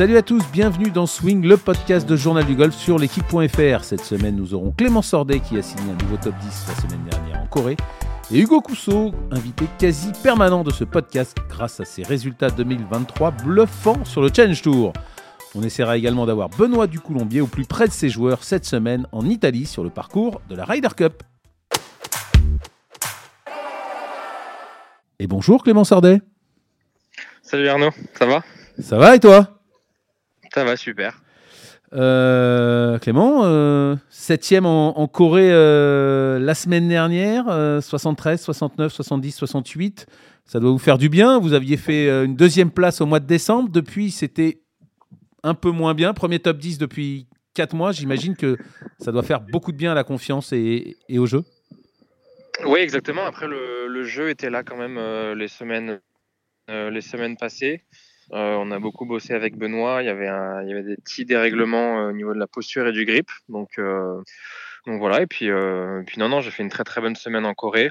Salut à tous, bienvenue dans Swing, le podcast de Journal du Golf sur l'équipe.fr. Cette semaine, nous aurons Clément Sordet qui a signé un nouveau top 10 la semaine dernière en Corée et Hugo Cousseau, invité quasi permanent de ce podcast grâce à ses résultats 2023 bluffants sur le Challenge Tour. On essaiera également d'avoir Benoît Ducoulombier au plus près de ses joueurs cette semaine en Italie sur le parcours de la Ryder Cup. Et bonjour Clément Sordet. Salut Arnaud, ça va? Ça va et toi? Ça va, super. Euh, Clément, euh, septième en, en Corée euh, la semaine dernière, 73, 69, 70, 68. Ça doit vous faire du bien. Vous aviez fait euh, une deuxième place au mois de décembre. Depuis, c'était un peu moins bien. Premier top 10 depuis 4 mois. J'imagine que ça doit faire beaucoup de bien à la confiance et, et au jeu. Oui, exactement. Après, le, le jeu était là quand même les, semaines, les semaines passées. Euh, on a beaucoup bossé avec Benoît. Il y avait, des petits dérèglements euh, au niveau de la posture et du grip. Donc, euh, voilà. Et puis, non, non, j'ai fait une très très bonne semaine en Corée.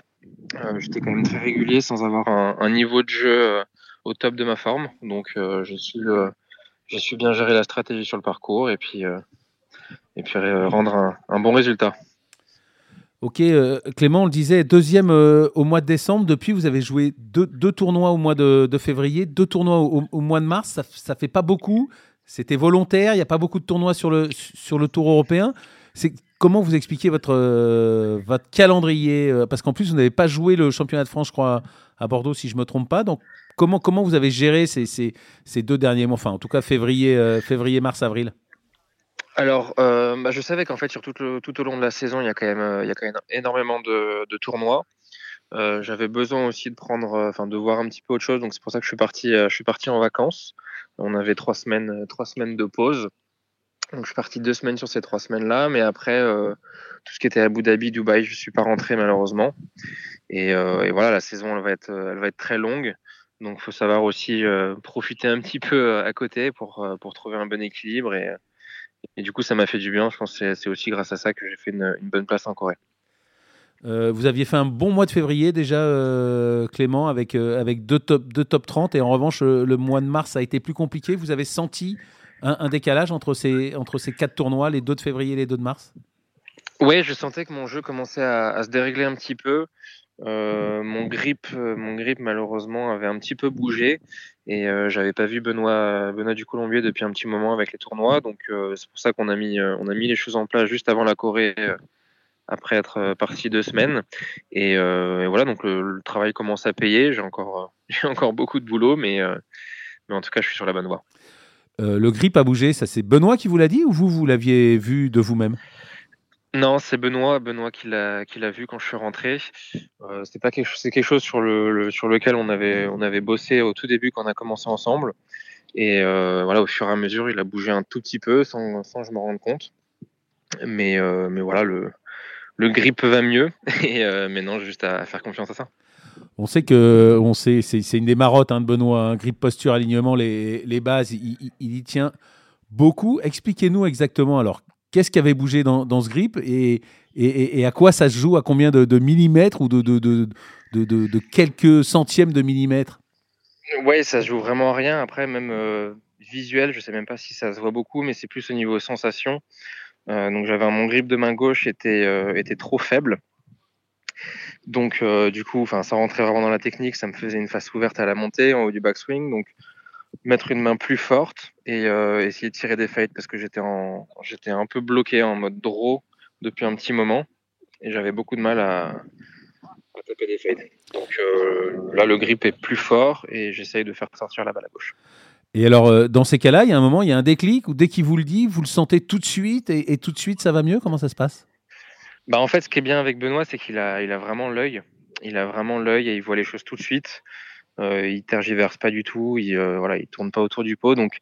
J'étais quand même très régulier sans avoir un, niveau de jeu au top de ma forme. Donc, je suis, bien gérer la stratégie sur le parcours et puis, rendre un bon résultat. Ok, euh, Clément, on le disait, deuxième euh, au mois de décembre. Depuis, vous avez joué deux, tournois au mois de, février, deux tournois au, mois de mars. Ça, ça fait pas beaucoup. C'était volontaire. Il n'y a pas beaucoup de tournois sur le, sur le Tour européen. C'est comment vous expliquez votre, euh, votre calendrier Parce qu'en plus, vous n'avez pas joué le championnat de France, je crois, à Bordeaux, si je me trompe pas. Donc, comment, comment vous avez géré ces, ces, ces deux derniers mois? Enfin, en tout cas, février, février mars, avril. Alors, euh, bah, je savais qu'en fait, sur tout, tout au long de la saison, il y a quand même, euh, il y a quand même énormément de, tournois. Euh, J'avais besoin aussi de prendre, enfin, de voir un petit peu autre chose. Donc, c'est pour ça que je suis parti, en vacances. On avait trois semaines, de pause. Donc, je suis parti deux semaines sur ces trois semaines-là. Mais après, tout ce qui était Abu Dhabi, Dubaï, je suis pas rentré malheureusement. Et, voilà, la saison, elle va être, elle va être très longue. Donc, faut savoir aussi profiter un petit peu à côté pour, trouver un bon équilibre et du coup, ça m'a fait du bien. Je pense que c'est- aussi grâce à ça que j'ai fait une, une bonne place en Corée. Euh, vous aviez fait un bon mois de février déjà, euh, Clément, avec, euh, avec deux, top, deux top 30. Et en revanche, le mois de mars a été plus compliqué. Vous avez senti un, un décalage entre ces, entre ces quatre tournois, les deux de février et les deux de mars? Ouais, je sentais que mon jeu commençait à, à se dérégler un petit peu. Euh, mon grip, euh, mon grip malheureusement avait un petit peu bougé et euh, j'avais pas vu Benoît, Benoît du Colombier depuis un petit moment avec les tournois. Donc euh, c'est pour ça qu'on a mis, on a mis les choses en place juste avant la Corée, après être parti deux semaines. Et, et voilà, donc le, le travail commence à payer. J'ai encore, j'ai encore beaucoup de boulot, mais, mais en tout cas, je suis sur la bonne voie. Le grip a bougé, ça c'est Benoît qui vous l'a dit ou vous, vous l'aviez vu de vous-même? Non, c'est Benoît, Benoît qui l'a vu quand je suis rentré. Euh, c'est pas quelque c'est quelque chose sur le, sur lequel on avait on avait bossé au tout début quand on a commencé ensemble. Et euh, voilà, au fur et à mesure, il a bougé un tout petit peu sans sans je me rende compte. Mais euh, mais voilà, le le grip va mieux. Et euh, maintenant, juste à, à faire confiance à ça. On sait que on sait, c'est, c'est une des marottes hein, de Benoît, hein, grip, posture, alignement, les, les bases, il, il- il y tient beaucoup. Expliquez-nous exactement alors, qu'est-ce qui avait bougé dans, dans ce grip et, et, à quoi ça se joue, à combien de, millimètres ou de, de, de, quelques centièmes de millimètres Ouais, ça se joue vraiment à rien. Après, même euh, visuel, je sais même pas si ça se voit beaucoup, mais c'est plus au niveau sensation. Euh, donc j'avais mon grip de main gauche était euh, était trop faible. Donc du coup, ça rentrait vraiment dans la technique, ça me faisait une face ouverte à la montée en haut du backswing. Donc mettre une main plus forte et euh, essayer de tirer des fades parce que j'étais en j'étais un peu bloqué en mode draw depuis un petit moment et j'avais beaucoup de mal à, à taper des fades. Donc euh, là le grip est plus fort et j'essaye de faire sortir la balle à gauche. Et alors, euh, dans ces cas-là, il y a un moment, il y a un déclic où dès qu'il vous le dit, vous le sentez tout de suite et, et tout de suite ça va mieux? Comment ça se passe? Bah en fait, ce qui est bien avec Benoît, c'est qu'il a, il a vraiment l'œil. Il a vraiment l'œil et il voit les choses tout de suite. Euh, il tergiverse pas du tout. Il, euh, voilà, il tourne pas autour du pot. Donc,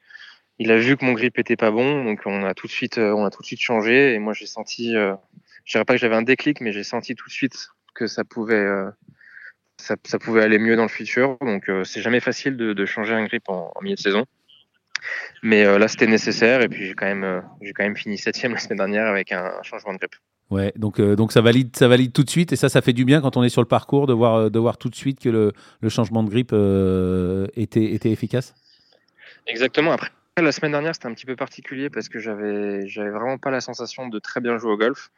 il a vu que mon grip était pas bon. Donc, on a tout de suite, euh, on a tout de suite changé. Et moi, j'ai senti, euh, je dirais pas que j'avais un déclic, mais j'ai senti tout de suite que ça pouvait, euh, ça, ça pouvait aller mieux dans le futur. Donc, euh, c'est jamais facile de, de changer un grip en, en milieu de saison. Mais euh, là, c'était nécessaire. Et puis, j'ai quand même, euh, j'ai quand même fini septième la semaine dernière avec un, un changement de grip. Ouais, donc, euh, donc ça, valide, ça valide tout de suite et ça, ça fait du bien quand on est sur le parcours de voir, euh, de voir tout de suite que le, le changement de grip était, était efficace. Exactement. Après, la semaine dernière, c'était un petit peu particulier parce que j'avais, j'avais vraiment pas la sensation de très bien jouer au golf.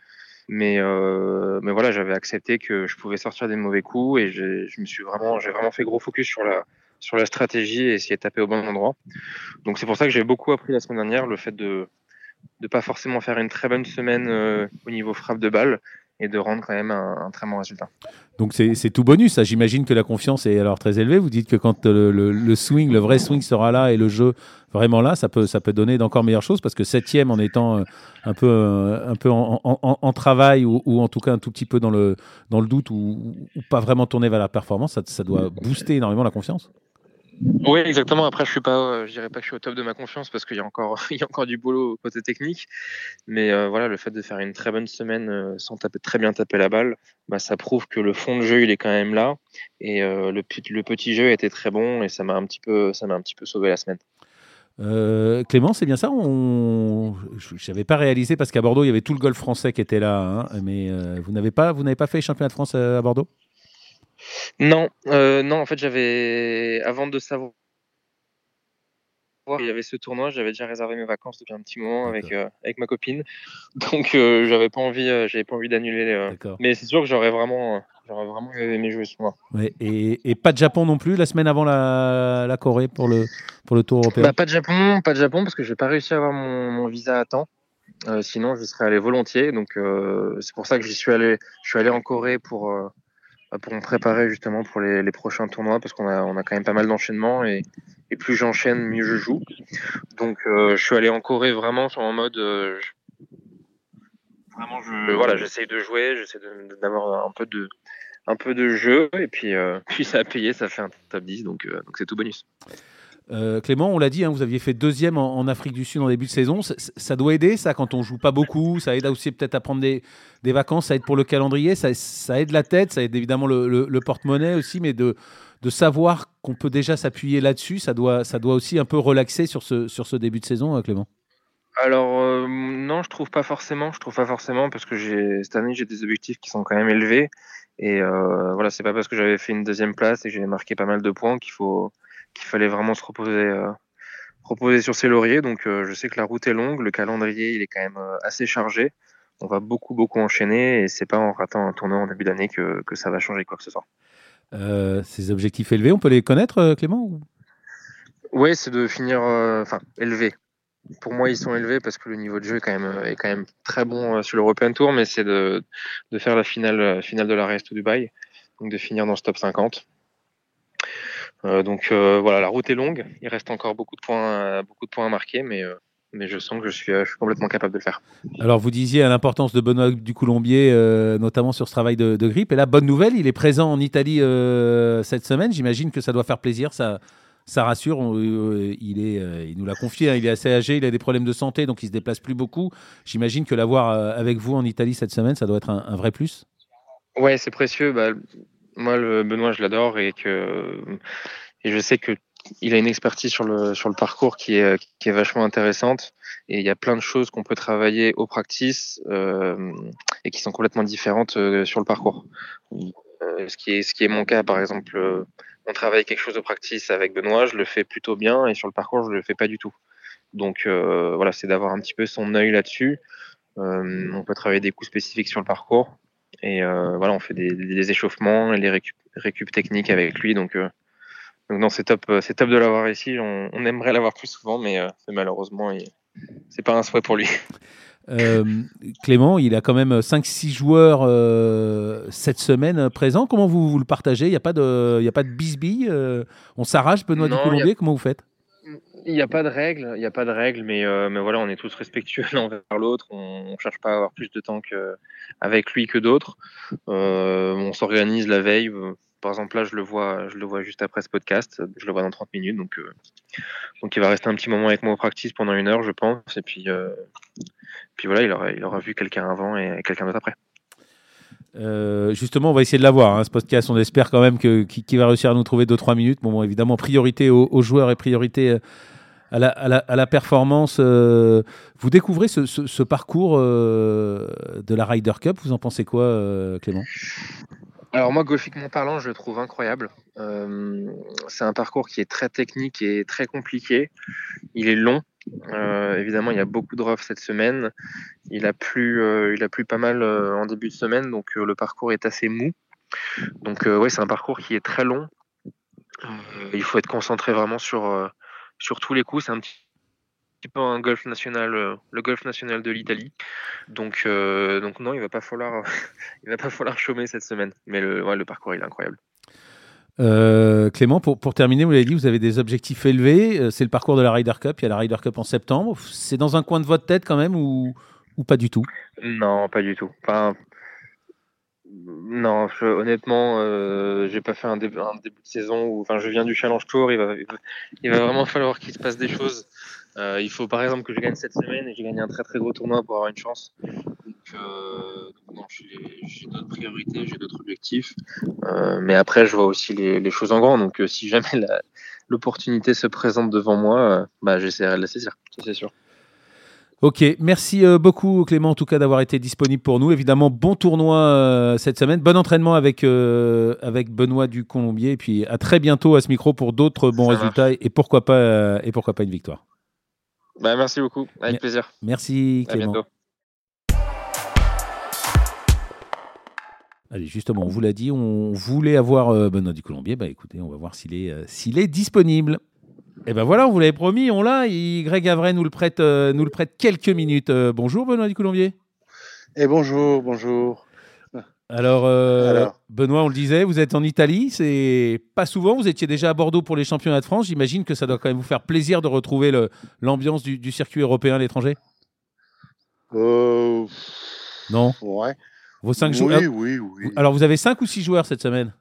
Mais, euh, mais voilà, j'avais accepté que je pouvais sortir des mauvais coups et je me suis vraiment, j'ai vraiment fait gros focus sur la, sur la stratégie et essayer de taper au bon endroit. Donc c'est pour ça que j'ai beaucoup appris la semaine dernière, le fait de ne pas forcément faire une très bonne semaine euh, au niveau frappe de balle et de rendre quand même un, très bon résultat. Donc c'est tout bonus, j'imagine que la confiance est alors très élevée. Vous dites que quand le, swing, le vrai swing sera là et le jeu vraiment là, ça peut, ça peut donner d'encore meilleures choses parce que septième en étant euh, un peu, euh, un peu en, travail ou, en tout cas un tout petit peu dans le, dans le doute ou, pas vraiment tourné vers la performance, ça doit booster énormément la confiance. Oui, exactement. Après, je suis pas, euh, je dirais pas que je suis au top de ma confiance parce qu'il y a encore, il y a encore du boulot côté technique. Mais euh, voilà, le fait de faire une très bonne semaine euh, sans très bien taper la balle, bah, ça prouve que le fond de jeu il est quand même là et le, le, petit jeu était très bon et ça m'a un petit peu, ça m'a un petit peu sauvé la semaine. Clément, c'est bien ça? Je n'avais pas réalisé parce qu'à Bordeaux, il y avait tout le golf français qui était là. Hein, mais vous n'avez pas, vous n'avez pas fait championnat de France à Bordeaux? Non, euh, non, en fait, j'avais avant de savoir il y avait ce tournoi, j'avais déjà réservé mes vacances depuis un petit moment avec euh, avec ma copine, donc euh, j'avais pas envie, j'avais pas envie d'annuler. mais c'est sûr que j'aurais vraiment, j'aurais vraiment aimé jouer ce tournoi. et, et, pas de Japon non plus la semaine avant la, la Corée pour le pour le tour européen? Bah, pas de Japon, pas de Japon parce que j'ai pas réussi à avoir mon, mon visa à temps. sinon, je serais allé volontiers. Donc, c'est pour ça que j'y suis allé. Je suis allé en Corée pour pour me préparer justement pour les, les prochains tournois parce qu'on a, on a quand même pas mal d'enchaînements et, et, plus j'enchaîne, mieux je joue. Donc euh, je suis allé en Corée vraiment sur en mode euh, vraiment je, voilà j'essaye de jouer, j'essaie d'avoir un peu de un peu de jeu et puis euh, puis ça a payé, ça fait un top 10 donc donc c'est tout bonus. Euh, Clément, on l'a dit, hein, vous aviez fait deuxième en, Afrique du Sud en début de saison. Ça, doit aider, ça, quand on joue pas beaucoup. Ça aide aussi peut-être à prendre des, vacances. Ça aide pour le calendrier. Ça, aide la tête. Ça aide évidemment le, porte-monnaie aussi. Mais de, savoir qu'on peut déjà s'appuyer là-dessus, ça doit, aussi un peu relaxer sur ce, début de saison, euh, Clément. Alors euh, non, je trouve pas forcément. Je trouve pas forcément parce que cette année j'ai des objectifs qui sont quand même élevés. Et voilà, c'est pas parce que j'avais fait une deuxième place et que j'avais marqué pas mal de points qu'il faut qu'il fallait vraiment se reposer, euh, reposer sur ses lauriers. Donc euh, je sais que la route est longue, le calendrier il est quand même euh, assez chargé. On va beaucoup beaucoup enchaîner et c'est pas en ratant un tournoi en début d'année que, que, ça va changer quoi que ce soit. ces objectifs élevés, on peut les connaître, Clément Oui, c'est de finir, enfin élevés. Pour moi, ils sont élevés parce que le niveau de jeu est quand même, est quand même très bon sur l'European Tour, mais c'est de, de, faire la finale, finale de la Reste Dubaï, donc de finir dans ce top 50. Euh, donc euh, voilà, la route est longue. Il reste encore beaucoup de points, euh, beaucoup de points à marquer, mais mais je sens que je suis, je suis, complètement capable de le faire. Alors, vous disiez à l'importance de Benoît du Colombier, notamment sur ce travail de, grippe. Et là, bonne nouvelle, il est présent en Italie cette semaine. J'imagine que ça doit faire plaisir. Ça, ça rassure. il, est, il nous l'a confié. Hein. il est assez âgé, il a des problèmes de santé, donc il se déplace plus beaucoup. J'imagine que l'avoir avec vous en Italie cette semaine, ça doit être un, vrai plus. Ouais, c'est précieux. Bah, moi, le Benoît, je l'adore et que et je sais que il a une expertise sur le sur le parcours qui est qui est vachement intéressante et il y a plein de choses qu'on peut travailler au practice euh, et qui sont complètement différentes euh, sur le parcours. Euh, ce qui est ce qui est mon cas par exemple, on travaille quelque chose au practice avec Benoît, je le fais plutôt bien et sur le parcours je le fais pas du tout. Donc voilà, c'est d'avoir un petit peu son œil là-dessus. on peut travailler des coups spécifiques sur le parcours et voilà, on fait des, des échauffements et les récup, récup techniques avec lui donc donc non, c'est top, euh, c'est top de l'avoir ici. On, aimerait l'avoir plus souvent, mais euh, malheureusement, c'est pas un souhait pour lui. Euh, Clément, il a quand même 5-6 joueurs cette semaine présents. Comment vous, le partagez? Il n'y a pas de, il a pas de bisbille On s'arrache, Benoît du Colombier Comment vous faites? Il n'y a pas de règles, il n'y a pas de règles, mais, mais voilà, on est tous respectueux l'un envers l'autre. On ne cherche pas à avoir plus de temps avec lui que d'autres. on s'organise la veille par exemple, là, je le vois, je le vois juste après ce podcast. Je le vois dans 30 minutes. Donc, euh, donc il va rester un petit moment avec moi au practice pendant une heure, je pense. Et puis, euh, puis voilà, il aura, il aura vu quelqu'un avant et quelqu'un d'autre après. Euh, justement, on va essayer de l'avoir, hein, ce podcast. On espère quand même qu'il va réussir à nous trouver 2-3 minutes. Évidemment, priorité aux, joueurs et priorité à la, performance. vous découvrez ce, parcours de la Ryder Cup. Vous en pensez quoi, Clément? Alors moi, golfiquement parlant, je le trouve incroyable. Euh, c'est un parcours qui est très technique et très compliqué. Il est long, évidemment, il y a beaucoup de rough cette semaine. Il a plu, il a plu pas mal en début de semaine, donc le parcours est assez mou. Donc ouais, c'est un parcours qui est très long. il faut être concentré vraiment sur, sur tous les coups. C'est un petit peu un golf national, le golf national de l'Italie. Donc, donc non, il va pas falloir, il va pas falloir chômer cette semaine. Mais le, ouais, le parcours il est incroyable. Euh, Clément, pour, pour, terminer, vous l'avez dit, vous avez des objectifs élevés. Euh, c'est le parcours de la Ryder Cup. Il y a la Ryder Cup en septembre. C'est dans un coin de votre tête quand même ou, ou pas du tout? Non, pas du tout. Enfin, non, honnêtement, euh, j'ai pas fait un, début, de saison où, enfin, je viens du Challenge Tour. Il va, il va vraiment falloir qu'il se passe des choses. Euh, il faut par exemple que je gagne cette semaine et j'ai gagné un très très gros tournoi pour avoir une chance. Donc, euh, non, j'ai d'autres priorités, j'ai d'autres objectifs. Euh, mais après, je vois aussi les, les choses en grand. Donc, si jamais l'opportunité se présente devant moi, bah, j'essaierai de la saisir, c'est sûr. Ok, merci beaucoup Clément en tout cas d'avoir été disponible pour nous. Évidemment, bon tournoi cette semaine, bon entraînement avec, avec Benoît du Colombier et puis à très bientôt à ce micro pour d'autres bons résultats et pourquoi pas et pourquoi pas une victoire. Bah, merci beaucoup, avec plaisir. Merci Clément. À bientôt. Allez, justement, on vous l'a dit, on voulait avoir euh, Benoît du Colombier. Bah écoutez, on va voir s'il est, euh, s'il est disponible. Et eh ben voilà, on vous l'avait promis, on l'a. Greg Avray nous le prête, euh, nous le prête quelques minutes. bonjour Benoît du Colombier. Et bonjour, bonjour. Alors, Alors, Benoît, on le disait, vous êtes en Italie, c'est pas souvent. Vous étiez déjà à Bordeaux pour les championnats de France. J'imagine que ça doit quand même vous faire plaisir de retrouver l'ambiance du, du, circuit européen à l'étranger. Euh... Non. Ouais. Vos cinq oui, joueurs. Oui, oui, Alors, vous avez cinq ou six joueurs cette semaine?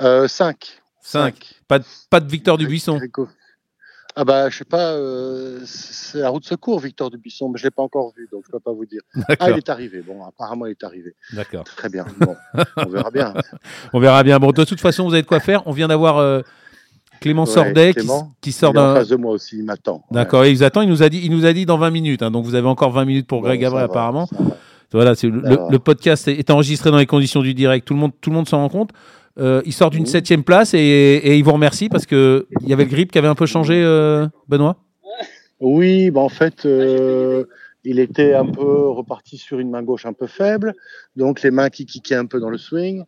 Euh, Cinq. Cinq. Pas, de, pas de Victor Dubuisson. Ah bah je sais pas, euh, c'est la route secours Victor Dubuisson, mais je l'ai pas encore vu, donc je peux pas vous dire. Ah il est arrivé. Bon, apparemment il est arrivé. D'accord. Très bien. Bon, on verra bien. on verra bien. Bon, de toute façon, vous avez de quoi faire. On vient d'avoir euh, Clément Sordet qui, sort d'un. En face de moi aussi, il m'attend. D'accord, il vous attend. Il nous a dit, il nous a dit dans 20 minutes. Hein, donc vous avez encore 20 minutes pour Greg Gabriel apparemment. Voilà, le, le, podcast est enregistré dans les conditions du direct. Tout le monde, tout le monde s'en rend compte. Euh, il sort d'une septième place et, et, il vous remercie parce qu'il y avait le grip qui avait un peu changé, euh, Benoît? Oui, bah en fait, euh, il était un peu reparti sur une main gauche un peu faible, donc les mains qui kickaient un peu dans le swing.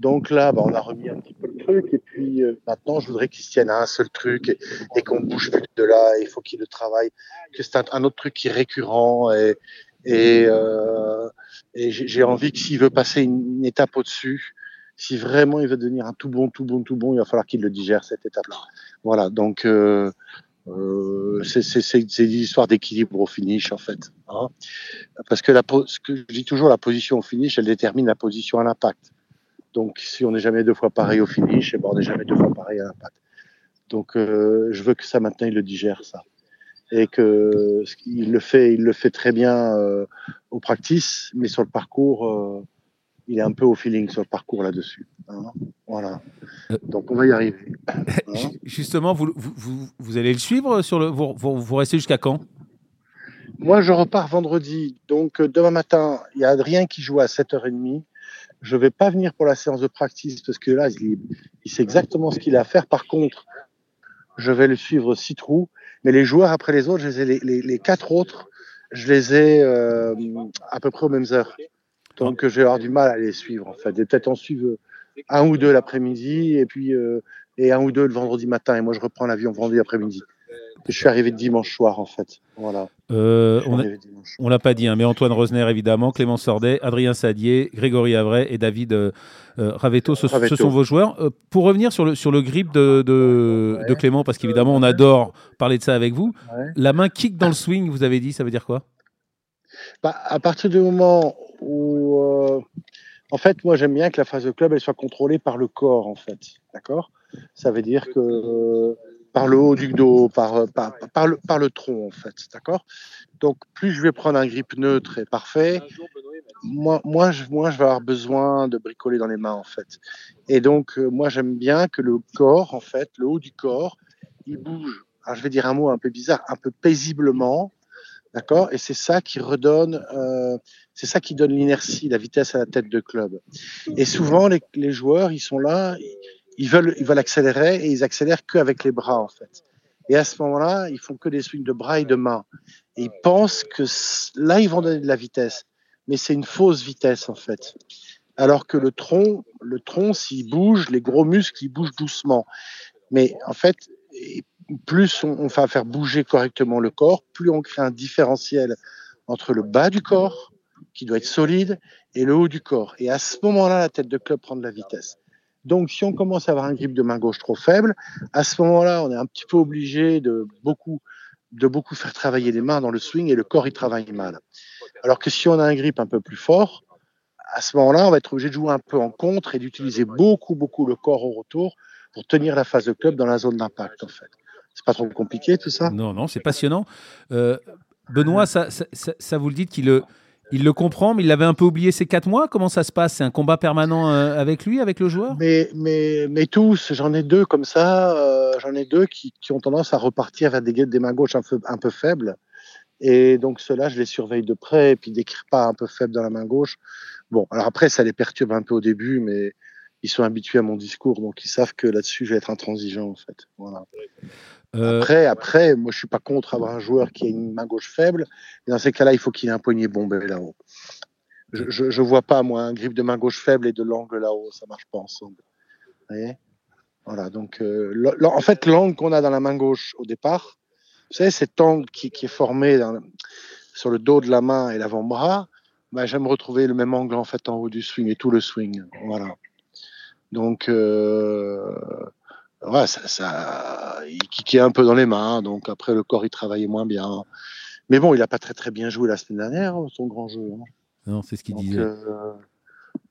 Donc là, bah, on a remis un petit peu le truc et puis maintenant, je voudrais qu'il se tienne à un seul truc et, qu'on bouge plus de là. Il faut qu'il le travaille, que c'est un, autre truc qui est récurrent et, et, et j'ai envie que s'il veut passer une étape au-dessus, si vraiment il veut devenir un tout bon, tout bon, tout bon, il va falloir qu'il le digère cette étape-là. Voilà, donc euh, euh, c'est une histoire d'équilibre au finish en fait. Hein. Parce que, la, ce que je dis toujours, la position au finish, elle détermine la position à l'impact. Donc si on n'est jamais deux fois pareil au finish, eh ben, on n'est jamais deux fois pareil à l'impact. Donc euh, je veux que ça maintenant il le digère ça et que il le fait, il le fait très bien euh, au practice, mais sur le parcours euh, il est un peu au feeling sur le parcours là-dessus. Hein. voilà. Euh, Donc on va y arriver. Hein. Justement, vous, vous, vous, allez le suivre sur le. Vous, vous restez jusqu'à quand? Moi, je repars vendredi. Donc euh, demain matin, il y a Adrien qui joue à 7h30. Je ne vais pas venir pour la séance de practice parce que là, il, sait exactement ce qu'il a à faire. Par contre, je vais le suivre six trous. Mais les joueurs après les autres, les, les, les, quatre autres, je les ai euh, à peu près aux mêmes heures. Donc je vais avoir du mal à les suivre en fait. peut-être en suivre un ou deux l'après-midi et puis euh, et un ou deux le vendredi matin. Et moi je reprends l'avion vendredi après-midi. Je suis arrivé dimanche soir en fait. Voilà. Euh, on l'a pas dit, hein, mais Antoine Rosner évidemment, Clément Sordet, Adrien Sadier, Grégory Avray et David euh, euh Ravetto, ce, sont vos joueurs. Euh, pour revenir sur le, sur le grip de, de, de Clément, parce qu'évidemment on adore parler de ça avec vous, la main kick dans le swing, vous avez dit, ça veut dire quoi? Bah, À partir du moment euh, en fait, moi, j'aime bien que la phase de club, elle soit contrôlée par le corps, en fait. D'accord? Ça veut dire que par le haut du dos, par, par, par, le, par le tronc, en fait. D'accord? Donc, plus je vais prendre un grip neutre et parfait, moi, moi, je, moi, je vais avoir besoin de bricoler dans les mains, en fait. Et donc, euh, moi, j'aime bien que le corps, en fait, le haut du corps, il bouge. Alors, je vais dire un mot un peu bizarre, un peu paisiblement, D'accord? Et c'est ça qui redonne, euh, c'est ça qui donne l'inertie, la vitesse à la tête de club. Et souvent, les, joueurs, ils sont là, ils veulent, ils veulent accélérer et ils accélèrent qu'avec les bras, en fait. Et à ce moment-là, ils font que des swings de bras et de mains. Et ils pensent que là, ils vont donner de la vitesse. Mais c'est une fausse vitesse, en fait. Alors que le tronc, le tronc, s'il bouge, les gros muscles, ils bougent doucement. Mais en fait, plus on, va faire bouger correctement le corps, plus on crée un différentiel entre le bas du corps, qui doit être solide, et le haut du corps. Et à ce moment-là, la tête de club prend de la vitesse. Donc, si on commence à avoir un grip de main gauche trop faible, à ce moment-là, on est un petit peu obligé de beaucoup, de beaucoup faire travailler les mains dans le swing et le corps, il travaille mal. Alors que si on a un grip un peu plus fort, à ce moment-là, on va être obligé de jouer un peu en contre et d'utiliser beaucoup, beaucoup le corps au retour pour tenir la phase de club dans la zone d'impact, en fait. C'est pas trop compliqué tout ça Non, non, c'est passionnant. Euh, Benoît, ça, ça, vous le dites qu'il le, il le comprend, mais il avait un peu oublié ces quatre mois. Comment ça se passe? C'est un combat permanent euh, avec lui, avec le joueur? Mais, mais, mais tous, j'en ai deux comme ça. Euh, j'en ai deux qui, qui, ont tendance à repartir vers des, des mains gauches un peu, un peu faibles. Et donc ceux-là, je les surveille de près et puis d'écrire pas un peu faible dans la main gauche. Bon, alors après, ça les perturbe un peu au début, mais ils sont habitués à mon discours, donc ils savent que là-dessus, je vais être intransigeant en fait. Voilà. Euh, après, après, moi, je suis pas contre avoir un joueur qui a une main gauche faible. Et dans ces cas-là, il faut qu'il ait un poignet bombé là-haut. Je, ne vois pas, moi, un grip de main gauche faible et de l'angle là-haut. Ça marche pas ensemble. Vous voyez? Voilà. Donc, euh, en fait, l'angle qu'on a dans la main gauche au départ, vous savez, cet angle qui, est formé sur le dos de la main et l'avant-bras, bah, j'aime retrouver le même angle en fait en haut du swing et tout le swing. Voilà. Donc, euh, ça, ça, il kickait un peu dans les mains, donc après le corps il travaillait moins bien. Mais bon, il n'a pas très très bien joué la semaine dernière, son grand jeu. Hein. Non, c'est ce qu'il disait. Euh,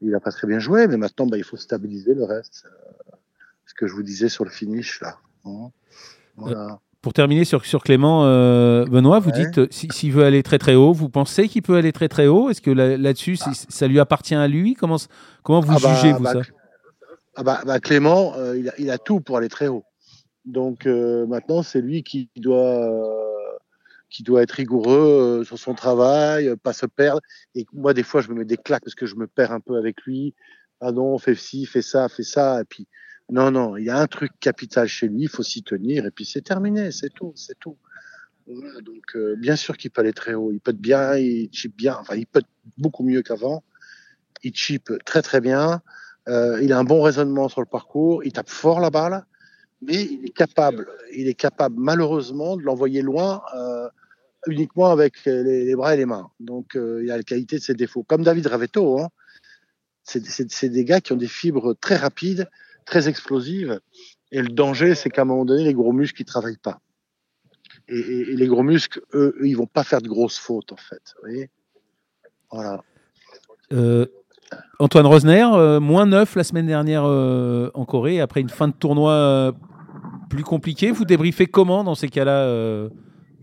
il n'a pas très bien joué, mais maintenant bah, il faut stabiliser le reste. Euh, ce que je vous disais sur le finish là. Hein. Voilà. Euh, pour terminer sur, sur Clément, Benoît, vous dites s'il veut aller très très haut, vous pensez qu'il peut aller très très haut? Est-ce que là-dessus, ah. ça lui appartient à lui? Comment, comment vous ah bah, jugez, vous bah, ça? Ah bah, bah, Clément, euh, il, a, tout pour aller très haut. Donc euh, maintenant, c'est lui qui doit, euh, qui doit être rigoureux sur son travail, pas se perdre. Et moi, des fois, je me mets des claques parce que je me perds un peu avec lui. Ah non, fais ci, fais ça, fais ça. Et puis, non, non, il y a un truc capital chez lui, il faut s'y tenir. Et puis, c'est terminé, c'est tout, c'est tout. donc, bien sûr qu'il peut aller très haut. Il peut être bien, il chip bien. Enfin, il peut être beaucoup mieux qu'avant. Il chip très, très bien. Euh, il a un bon raisonnement sur le parcours, il tape fort la balle, mais il est capable, il est capable malheureusement de l'envoyer loin euh, uniquement avec les, bras et les mains. Donc euh, il a la qualité de ses défauts. Comme David Ravetto, hein. c'est des gars qui ont des fibres très rapides, très explosives. Et le danger, c'est qu'à un moment donné, les gros muscles, ils travaillent pas. Et, les gros muscles, eux, eux, ils vont pas faire de grosses fautes, en fait. Vous voyez? Voilà. Antoine Rosner, euh, moins 9 la semaine dernière euh, en Corée, après une fin de tournoi euh, plus compliquée. Vous débriefez comment dans ces cas-là,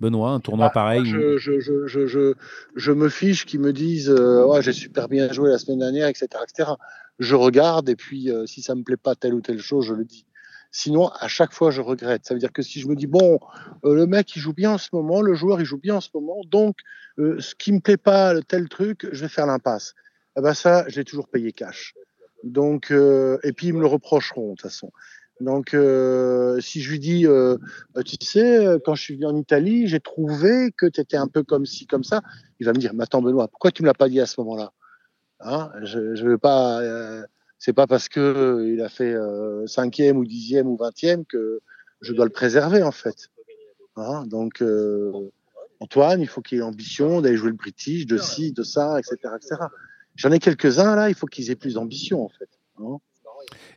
Benoît, un tournoi bah, pareil je, je, je, me fiche qu'ils me disent ouais, j'ai super bien joué la semaine dernière, etc. etc. Je regarde et puis si ça me plaît pas telle ou telle chose, je le dis. Sinon, à chaque fois, je regrette. Ça veut dire que si je me dis, bon, le mec, il joue bien en ce moment, le joueur, il joue bien en ce moment, donc ce qui me plaît pas, tel truc, je vais faire l'impasse ah bah ça, je l'ai toujours payé cash. Donc, euh, et puis ils me le reprocheront de toute façon. Donc, euh, si je lui dis, euh, tu sais, quand je suis venu en Italie, j'ai trouvé que tu étais un peu comme ci, comme ça, il va me dire, mais attends Benoît, pourquoi tu me l'as pas dit à ce moment-là? Hein? Je ne veux pas. c'est pas parce que il a fait cinquième ou dixième ou vingtième que je dois le préserver en fait. Hein? Donc, Antoine, il faut qu'il ait l'ambition d'aller jouer le British, de ci, de ça, etc., etc. J'en ai quelques-uns là, il faut qu'ils aient plus d'ambition en fait. Hein.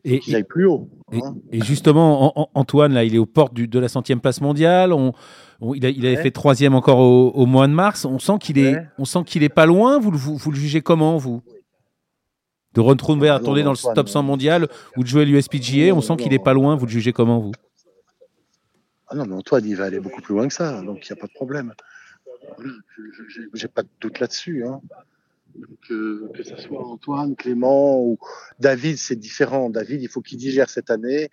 et qu'ils aillent plus haut. Hein. Et, justement, Antoine, là, il est aux portes du, de la centième place mondiale. On, il, a, il, avait fait troisième encore au, mois de mars. On sent qu'il est, on sent qu'il est pas loin. Vous, vous, vous, le jugez comment, vous? De retrouver à tourner dans le top 100 mondial ou de jouer l'USPGA, on sent qu'il est pas loin. Vous le jugez comment, vous? Ah non, mais Antoine, il va aller beaucoup plus loin que ça, donc il n'y a pas de problème. J'ai pas de doute là-dessus. Hein que, que ce soit Antoine, Clément ou David, c'est différent. David, il faut qu'il digère cette année.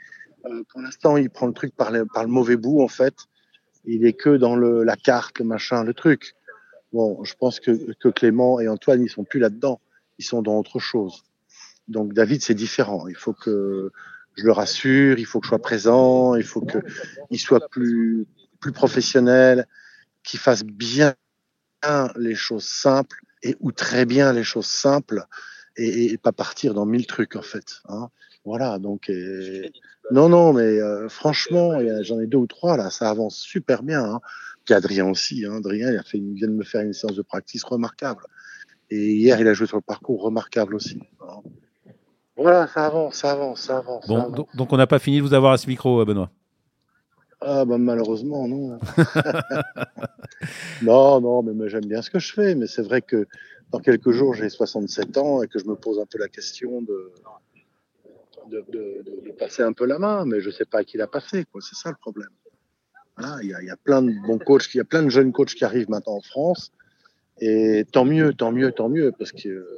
Euh, pour l'instant, il prend le truc par le, mauvais bout, en fait. Il est que dans la carte, le machin, le truc. Bon, je pense que, Clément et Antoine, ils sont plus là-dedans. Ils sont dans autre chose. Donc David, c'est différent. Il faut que je le rassure, il faut que je sois présent, il faut qu'il soit plus professionnel, qui fasse bien les choses simples et ou très bien les choses simples et, pas partir dans mille trucs en fait. Hein. Voilà, donc non, non, mais euh, franchement, j'en ai deux ou trois là, ça avance super bien. Hein. Puis Adrien aussi, hein. Adrien il, a fait, il vient de me faire une séance de practice remarquable. Et hier, il a joué sur le parcours remarquable aussi. Hein. Voilà, ça avance, ça avance, ça avance. Bon, Donc, on n'a pas fini de vous avoir à ce micro, euh, Benoît? Ah bah malheureusement non. non non mais, j'aime bien ce que je fais mais c'est vrai que dans quelques jours j'ai 67 ans et que je me pose un peu la question de de, passer un peu la main mais je sais pas à qui la passer quoi c'est ça le problème. il y, a, y, a, plein de bons coachs il y a plein de jeunes coachs qui arrivent maintenant en France et tant mieux tant mieux tant mieux parce que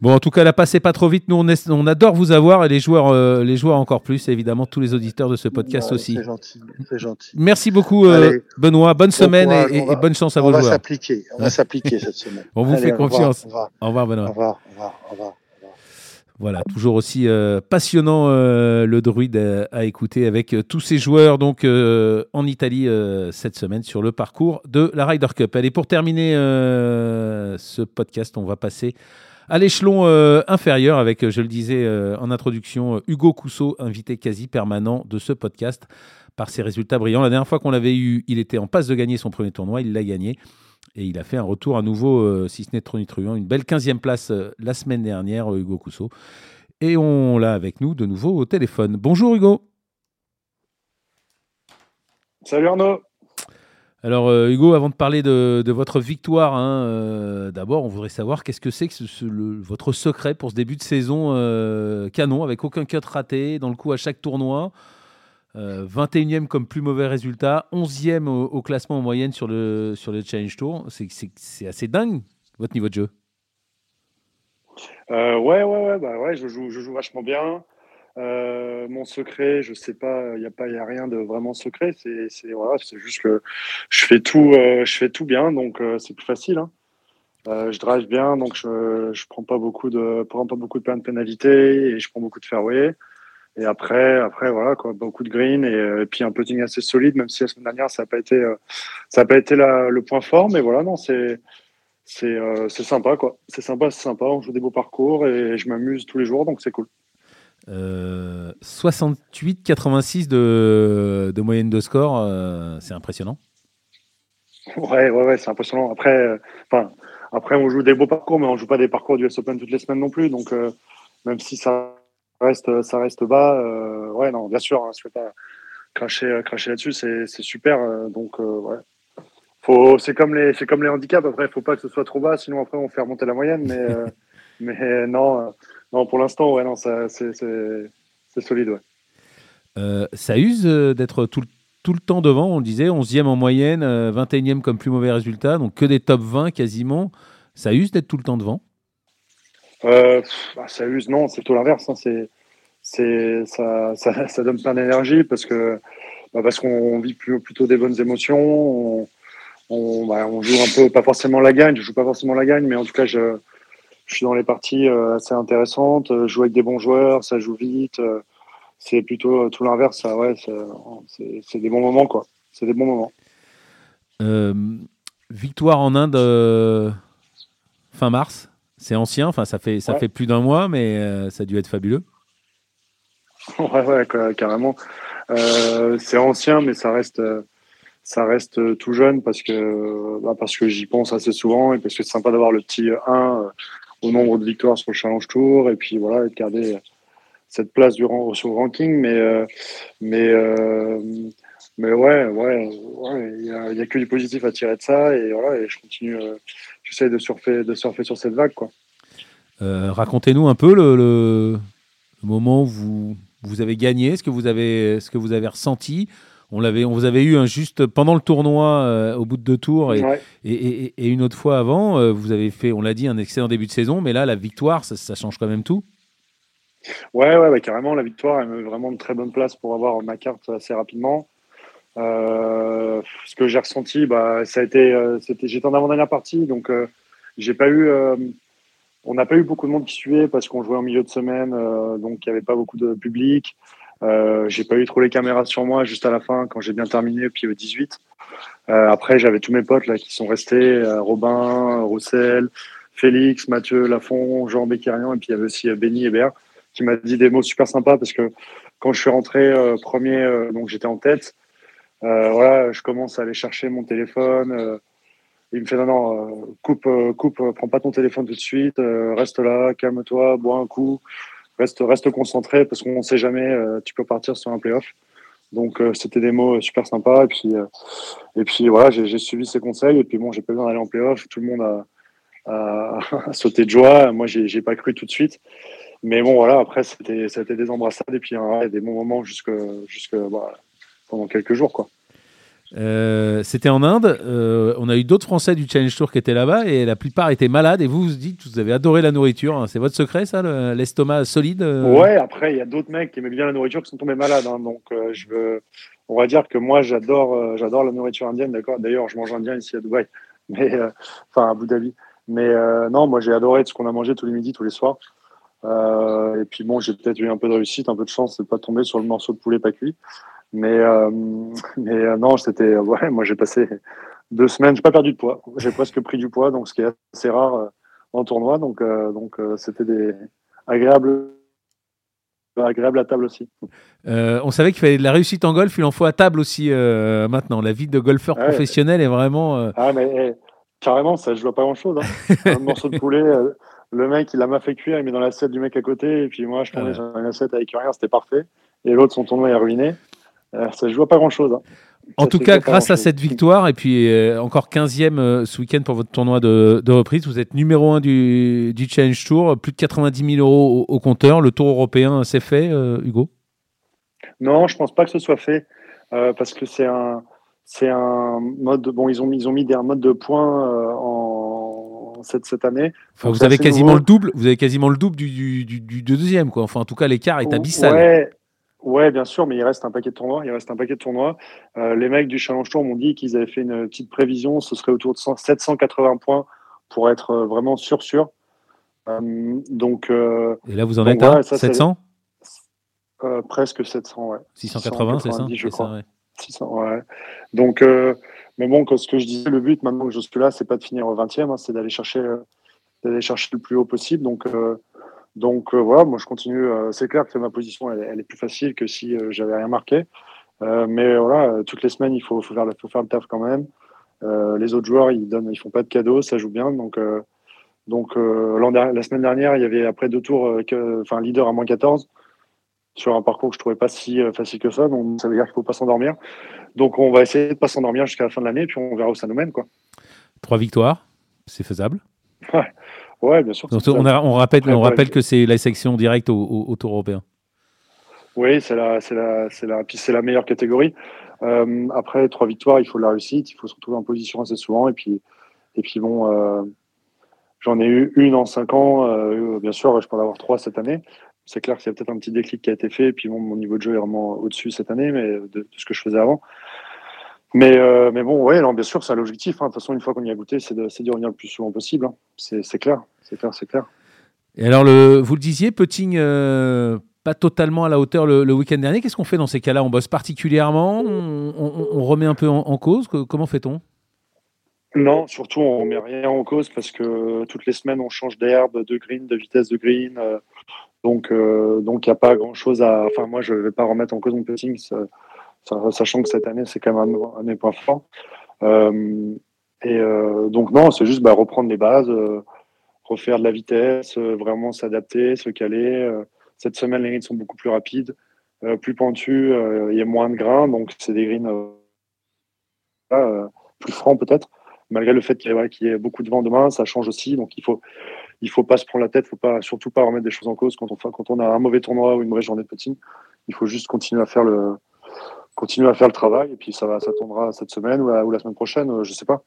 Bon, en tout cas, la passez pas trop vite. Nous, on, adore vous avoir et les joueurs, euh, les joueurs encore plus. Et évidemment, tous les auditeurs de ce podcast aussi. C'est gentil, c'est gentil. Merci beaucoup, euh, Benoît. Bonne semaine et, bonne chance à vos joueurs. On va s'appliquer. On va s'appliquer cette semaine. On vous fait confiance. Au revoir, Benoît. Au revoir. Au revoir. Au revoir. Voilà, toujours aussi euh, passionnant euh, le druide à, écouter avec euh, tous ces joueurs donc en Italie cette semaine sur le parcours de la Ryder Cup. Allez, pour terminer ce podcast, on va passer à l'échelon inférieur avec, je le disais en introduction, Hugo Cousseau, invité quasi permanent de ce podcast par ses résultats brillants. La dernière fois qu'on l'avait eu, il était en passe de gagner son premier tournoi, il l'a gagné. Et il a fait un retour à nouveau, euh, si ce n'est tronitruant, une belle 15e place euh, la semaine dernière, euh, Hugo Cousseau. Et on l'a avec nous de nouveau au téléphone. Bonjour Hugo. Salut Arnaud. Alors Hugo, avant de parler de, votre victoire, hein, d'abord on voudrait savoir qu'est-ce que c'est que votre secret pour ce début de saison canon, avec aucun cut raté, dans le coup à chaque tournoi. 21e euh, comme plus mauvais résultat, 11e au, classement en moyenne sur le, sur le Challenge Tour. C'est assez dingue, votre niveau de jeu. Euh, ouais, ouais, ouais, bah ouais je, joue, je joue vachement bien. Euh, mon secret, je sais pas, il n'y a, a rien de vraiment secret. C'est voilà, juste que je fais tout, je fais tout bien, donc c'est plus facile. Hein. je drive bien, donc je ne prends pas beaucoup de, prends de pénalités et je prends beaucoup de fairway. Et après, après voilà, quoi, beaucoup de green et, puis un putting assez solide, même si la semaine dernière, ça n'a pas été, euh, ça a pas été le point fort. Mais voilà, non, c'est c'est euh, sympa, quoi. C'est sympa, c'est sympa. On joue des beaux parcours et je m'amuse tous les jours, donc c'est cool. 68-86 euh, de, de, moyenne de score, c'est impressionnant. Ouais, ouais, ouais, c'est impressionnant. Après, enfin, après, on joue des beaux parcours, mais on joue pas des parcours du US Open toutes les semaines non plus. Donc, même si ça reste, ça reste bas. Euh, ouais, non, bien sûr, hein, je ne vais pas cracher, euh, cracher là-dessus, c'est super. Euh, donc, ouais. C'est comme, les, comme les handicaps, après, il ne faut pas que ce soit trop bas, sinon après, on fait remonter la moyenne. Mais, mais non, non, pour l'instant, ouais, non, c'est solide. Ouais. ça use d'être tout, tout, le temps devant, on le disait, 11e en moyenne, 21e comme plus mauvais résultat, donc que des top 20 quasiment. Ça use d'être tout le temps devant? Euh, bah, ça use, non, c'est tout l'inverse. Hein, c'est, ça, ça, donne plein d'énergie parce que bah, qu'on vit plutôt des bonnes émotions. On, bah, on, joue un peu, pas forcément la gagne, je joue pas forcément la gagne, mais en tout cas, je, suis dans les parties euh, assez intéressantes. Je joue avec des bons joueurs, ça joue vite. Euh, c'est plutôt tout l'inverse. Ça, ouais. C'est des bons moments. victoire en Inde fin mars. C'est ancien, enfin ça fait ça fait plus d'un mois, mais euh, ça a dû être fabuleux. Ouais, ouais, carrément. Euh, c'est ancien, mais ça reste ça reste tout jeune parce que bah, parce que j'y pense assez souvent et parce que c'est sympa d'avoir le petit 1 euh, au nombre de victoires sur le Challenge Tour et puis voilà de garder cette place du sur le ranking, mais mais mais ouais, ouais, il ouais, y, a, que du positif à tirer de ça et voilà, et je continue, j'essaie de surfer, de surfer sur cette vague, quoi. Euh, racontez-nous un peu le, moment où vous, vous avez gagné, ce que vous avez, ce que vous avez ressenti. On, l'avait, on vous avait eu un juste pendant le tournoi euh, au bout de deux tours et, et, et, une autre fois avant. Euh, vous avez fait, on l'a dit, un excellent début de saison, mais là, la victoire, ça, ça change quand même tout. Ouais, ouais, carrément, la victoire, elle me met vraiment une très bonne place pour avoir ma carte assez rapidement. Euh, que j'ai ressenti, bah, ça a été, euh, c'était, j'étais en avant-dernière partie, donc euh, j'ai pas eu, on n'a pas eu beaucoup de monde qui suivait parce qu'on jouait en milieu de semaine, donc il n'y avait pas beaucoup de public. Euh, j'ai pas eu trop les caméras sur moi juste à la fin quand j'ai bien terminé puis au 18. Euh, après j'avais tous mes potes là qui sont restés, euh, Robin, Roussel, Félix, Mathieu Lafont, Jean Béquerian et puis il y avait aussi Benny Hébert qui m'a dit des mots super sympas parce que quand je suis rentré premier, donc j'étais en tête. Voilà, je commence à aller chercher mon téléphone. il me fait non non, coupe coupe, prends pas ton téléphone tout de suite, reste là, calme-toi, bois un coup reste, reste concentré parce qu'on ne sait jamais, euh, tu peux partir sur un playoff. Donc euh, c'était des mots super sympas et puis euh, et puis voilà j'ai suivi ses conseils et puis bon j'ai pas besoin d'aller en playoff tout le monde a, a, sauté de joie moi j'ai pas cru tout de suite mais bon voilà après c'était c'était des embrassades et puis hein, des bons moments jusque jusque bah, pendant quelques jours quoi euh, c'était en Inde. Euh, on a eu d'autres Français du Challenge Tour qui étaient là-bas et la plupart étaient malades. Et vous vous dites, vous avez adoré la nourriture. Hein. C'est votre secret, ça, l'estomac solide euh Ouais, après, il y a d'autres mecs qui aimaient bien la nourriture qui sont tombés malades. Hein. donc, je veux... on va dire que moi, j'adore j'adore la nourriture indienne. D'accord D'ailleurs, je mange indien ici à Dubaï, mais, enfin à Abu Dhabi. Mais non, moi, j'ai adoré tout ce qu'on a mangé tous les midis, tous les soirs. et puis bon, j'ai peut-être eu un peu de réussite, un peu de chance de pas tomber sur le morceau de poulet pas cuit. Mais, euh, mais euh, non, c'était. Ouais, moi, j'ai passé deux semaines. J'ai pas perdu de poids. J'ai presque pris du poids, donc ce qui est assez rare euh, en tournoi. Donc, donc c'était des agréables agréable à table aussi. on savait qu'il fallait de la réussite en golf, il en faut à table aussi maintenant. La vie de golfeur professionnel est vraiment. Ah, mais eh, carrément, ça je vois pas grand chose. Hein. Un morceau de poulet, le mec il a m'a fait cuire, il met dans l'assiette du mec à côté, et puis moi je tournais sur une assiette avec rien, c'était parfait. Et l'autre, son tournoi est ruiné. Euh, ça ne joue pas grand-chose. Hein. En tout cas, grâce à cette victoire, et puis euh, encore 15e euh, ce week-end pour votre tournoi de, reprise, vous êtes numéro 1 du, Challenge Tour, plus de 90 000 euros au, compteur. Le tour européen, c'est fait, Hugo? Non, je ne pense pas que ce soit fait, parce que c'est un, c'est un mode. Bon, ils ont mis, ils ont mis des modes de points en cette, cette année. vous avez quasiment le double. Vous avez quasiment le double du, du, deuxième, quoi. Enfin, en tout cas, l'écart est abyssal. Ouais, Ouais, bien sûr, mais il reste un paquet de tournois. Il reste un paquet de tournois. Euh, les mecs du Challenge Tour m'ont dit qu'ils avaient fait une petite prévision. Ce serait autour de 780 points pour être euh, vraiment sûr sûr. Euh, donc. Et là, vous en êtes à 700 Presque 700, ouais. 680, c'est ça? Je crois. ouais. 600, ouais. Donc, mais bon, ce que je disais, le but maintenant que je suis là, c'est pas de finir au 20e, hein, c'est d'aller chercher, d'aller chercher le plus haut possible. Donc donc euh, voilà, moi je continue. Euh, c'est clair que ma position elle, est plus facile que si euh, j'avais rien marqué. mais voilà, toutes les semaines il faut, faire, faut faire le taf quand même. les autres joueurs ils donnent, ils font pas de cadeaux, ça joue bien. Donc donc la semaine dernière il y avait après deux tours, enfin leader à moins 14 sur un parcours que je trouvais pas si facile que ça. Donc ça veut dire qu'il faut pas s'endormir. Donc on va essayer de pas s'endormir jusqu'à la fin de l'année, puis on verra où ça nous mène quoi. Trois victoires, c'est faisable. Ouais. Ouais, bien sûr. on, rappelle, on rappelle que c'est la section directe au, Tour européen. Oui, c'est la, c'est la, c'est la, c'est la meilleure catégorie. Euh, après trois victoires, il faut la réussite, il faut se retrouver en position assez souvent. Et puis, et puis bon, euh, j'en ai eu une en cinq ans. Euh, bien sûr, je peux en avoir trois cette année. C'est clair que c'est peut-être un petit déclic qui a été fait. Et puis bon, mon niveau de jeu est vraiment au-dessus cette année, mais de, de ce que je faisais avant. Mais, euh, mais bon, ouais, non, bien sûr, c'est l'objectif. Hein. De toute façon, une fois qu'on y a goûté, c'est d'y revenir le plus souvent possible. Hein. C'est clair, c'est clair, c'est clair. Et alors, le, vous le disiez, putting euh, pas totalement à la hauteur le, week-end dernier. Qu'est-ce qu'on fait dans ces cas-là? On bosse particulièrement? On, remet un peu en, cause? Comment fait-on? Non, surtout, on remet rien en cause parce que toutes les semaines, on change d'herbe, de green, de vitesse de green. Euh, donc, donc, il n'y a pas grand-chose à. Enfin, moi, je ne vais pas remettre en cause mon putting sachant que cette année, c'est quand même un, un des points forts. Euh, et euh, donc, non, c'est juste bah, reprendre les bases, euh, refaire de la vitesse, vraiment s'adapter, se caler. cette semaine, les greens sont beaucoup plus rapides, plus pentus, il y a moins de grains, donc c'est des greens plus francs peut-être malgré le fait qu'il y, ait beaucoup de vent demain, ça change aussi. Donc il faut, il faut pas se prendre la tête, faut pas, surtout pas remettre des choses en cause quand on, quand on a un mauvais tournoi ou une mauvaise journée de putting. Il faut juste continuer à faire le, continuer à faire le travail et puis ça, va, ça tournera cette semaine ou la, semaine prochaine, euh, je sais pas.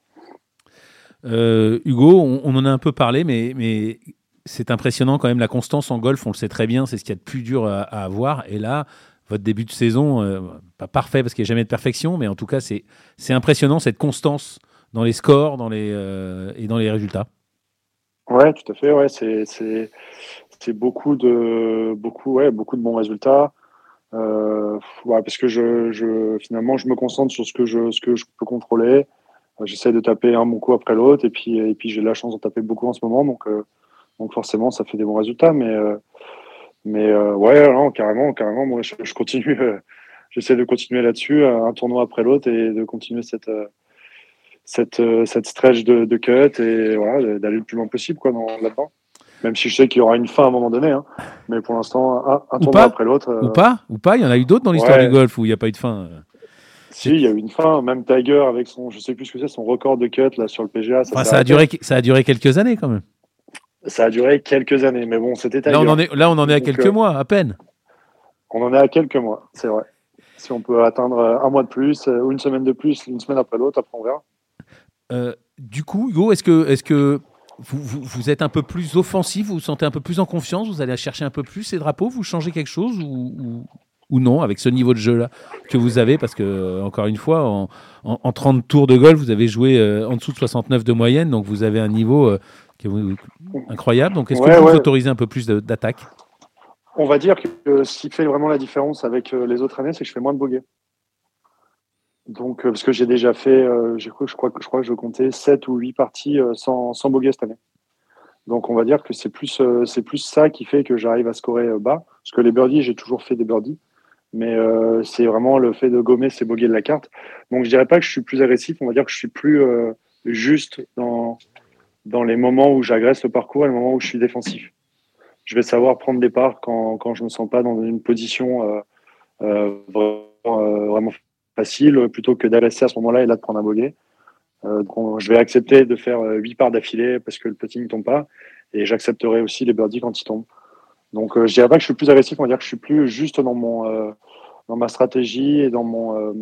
Euh, Hugo, on, en a un peu parlé, mais, mais c'est impressionnant quand même la constance en golf, on le sait très bien, c'est ce qu'il y a de plus dur à, avoir. Et là, votre début de saison, euh, pas parfait parce qu'il n'y a jamais de perfection, mais en tout cas, c'est impressionnant cette constance dans les scores dans les, et dans les résultats. Ouais, tout à fait. Ouais, c'est beaucoup de beaucoup, ouais, beaucoup de bons résultats. Euh, ouais, parce que je, je, finalement, je me concentre sur ce que je, ce que je peux contrôler. Euh, j'essaie de taper un bon coup après l'autre, et puis, et puis j'ai la chance de taper beaucoup en ce moment, donc, euh, donc forcément, ça fait des bons résultats. Mais, euh, mais euh, ouais, non, carrément, carrément, moi, je, je continue. J'essaie de continuer là-dessus, un tournoi après l'autre, et de continuer cette, cette, cette stretch de, de cut, et voilà, d'aller le plus loin possible quoi, dans, là-dedans. Même si je sais qu'il y aura une fin à un moment donné, hein. mais pour l'instant, un, un tournoi après l'autre. Ou pas Ou pas Il y en a eu d'autres dans l'histoire Ouais. du golf où il n'y a pas eu de fin. Si, il y a eu une fin. Même Tiger avec son, je sais plus ce que c'est, son record de cut là sur le PGA. Ça, Enfin, ça, a duré, ça a duré quelques années quand même. Ça a duré quelques années, mais bon, c'était Tiger. Là, on en est, là, on en est à Donc, quelques euh, mois, à peine. On en est à quelques mois, c'est vrai. Si on peut atteindre euh, un mois de plus euh, ou une semaine de plus, une semaine après l'autre, après on verra. Euh, du coup, Hugo, est-ce que, est que vous, vous, vous êtes un peu plus offensif, vous vous sentez un peu plus en confiance, vous allez chercher un peu plus ces drapeaux, vous changez quelque chose ou, ou, ou non avec ce niveau de jeu-là que vous avez Parce que, euh, encore une fois, en, en, en 30 tours de golf, vous avez joué euh, en dessous de 69 de moyenne, donc vous avez un niveau euh, qui est incroyable. Donc, est-ce Ouais, que vous ouais. autorisez un peu plus d'attaque? On va dire que euh, ce qui fait vraiment la différence avec les autres années, c'est que je fais moins de bogey. Donc, euh, parce que j'ai déjà fait, euh, j'ai cru- je crois, je crois que je comptais 7 ou 8 parties euh, sans, sans bogey cette année. Donc, on va dire que c'est plus, c'est plus ça qui fait que j'arrive à scorer bas. Parce que les birdies, j'ai toujours fait des birdies. Mais c'est vraiment le fait de gommer ces bogeys de la carte. Donc, je dirais pas que je suis plus agressif, on va dire que je suis plus juste dans, dans les moments où j'agresse le parcours et les moments où je suis défensif je vais savoir prendre des parts quand, quand je me sens pas dans une position vraiment, vraiment facile, plutôt que d'agresser à ce moment-là et là de prendre un bogey. Euh, donc on- je vais accepter de faire euh, huit parts d'affilée parce que le putting ne tombe pas, et j'accepterai aussi les birdies quand ils tombent. Donc euh, je dirais pas que je suis plus agressif, on va dire que je suis plus juste dans mon euh, dans ma stratégie et dans mon euh,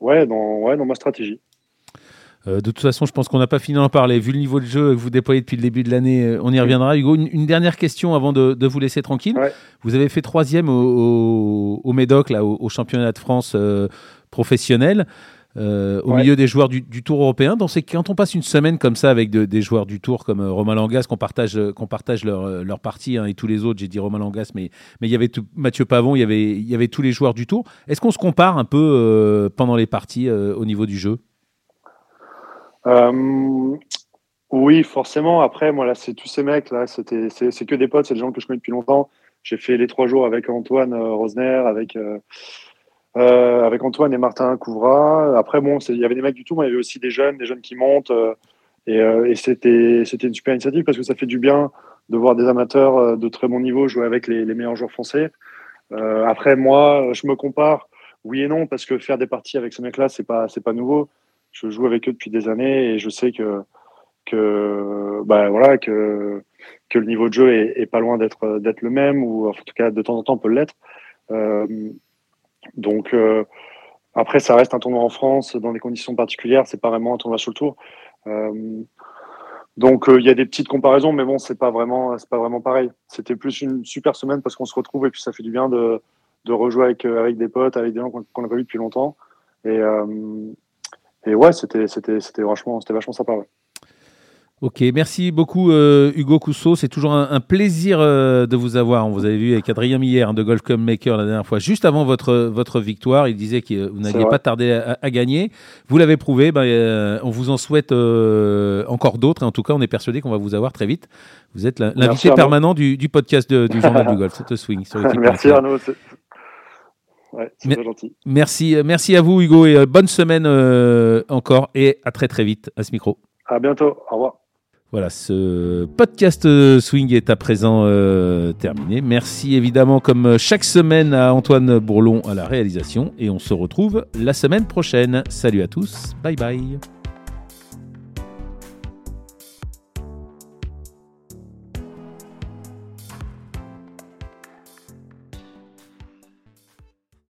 ouais dans ouais dans ma stratégie. Euh, de toute façon, je pense qu'on n'a pas fini d'en parler. Vu le niveau de jeu que vous déployez depuis le début de l'année, euh, on y reviendra. Hugo, une, une dernière question avant de, de vous laisser tranquille. Ouais. Vous avez fait troisième au, au, au Médoc, là, au, au championnat de France euh, professionnel, euh, au Ouais. milieu des joueurs du, du Tour européen. Dans ces, quand on passe une semaine comme ça avec de- des joueurs du Tour comme Romain Langas, qu'on partage, qu'on partage leur, leur partie, hein, et tous les autres, j'ai dit Romain Langas, mais, mais il y avait tout- Mathieu Pavon, il y, avait, il y avait tous les joueurs du Tour. Est-ce qu'on se compare un peu euh, pendant les parties euh, au niveau du jeu? Oui, forcément. Après, moi, là, c'est tous ces mecs, là, c'était, c'est, c'est que des potes, c'est des gens que je connais depuis longtemps. J'ai fait les trois jours avec Antoine euh, Rosner, avec, euh, euh, avec Antoine et Martin Couvra. Après, bon, il y avait des mecs du tout, mais il y avait aussi des jeunes, des jeunes qui montent. euh, et euh, c'était, c'était une super initiative parce que ça fait du bien de voir des amateurs euh, de très bon niveau jouer avec les, meilleurs joueurs français. Euh, après, moi, je me compare, oui et non, parce que faire des parties avec ces mecs-là, c'est pas, c'est pas nouveau je joue avec eux depuis des années et je sais que que bah voilà que que le niveau de jeu est, pas loin d'être d'être le même ou en tout cas de temps en temps peut l'être. Euh, donc euh, après ça reste un tournoi en France dans des conditions particulières c'est pas vraiment un tournoi sur le tour. Euh, donc il y a des petites comparaisons mais bon c'est pas vraiment c'est pas vraiment pareil. C'était plus une super semaine parce qu'on se retrouve et puis ça fait du bien de de rejouer avec avec des potes avec des gens qu'on n'a pas vu depuis longtemps. Et et ouais, c'était c'était c'était vachement c'était vachement sympa. Ouais. Ok, merci beaucoup euh, Hugo Cousseau. C'est toujours un, un plaisir euh, de vous avoir. On vous avait vu avec Adrien Miller hein, de Golf Club Maker la dernière fois, juste avant votre, votre victoire. Il disait que vous n'alliez pas tarder à, à gagner. Vous l'avez prouvé. Ben, euh, on vous en souhaite encore d'autres. En tout cas, on est persuadé qu'on va vous avoir très vite. Vous êtes l'invité permanent du, du podcast de- du Journal du Golf. C'est Swing. sur Merci. Arnaud. C'est- Ouais, c'est Mais- très gentil. Merci, euh, merci à vous Hugo et euh, bonne semaine euh, encore et à très très vite à ce micro. À bientôt. Au revoir. Voilà, ce podcast Swing est à présent euh, terminé. Merci évidemment, comme chaque semaine, à Antoine Bourlon à la réalisation. Et on se retrouve la semaine prochaine. Salut à tous. Bye bye.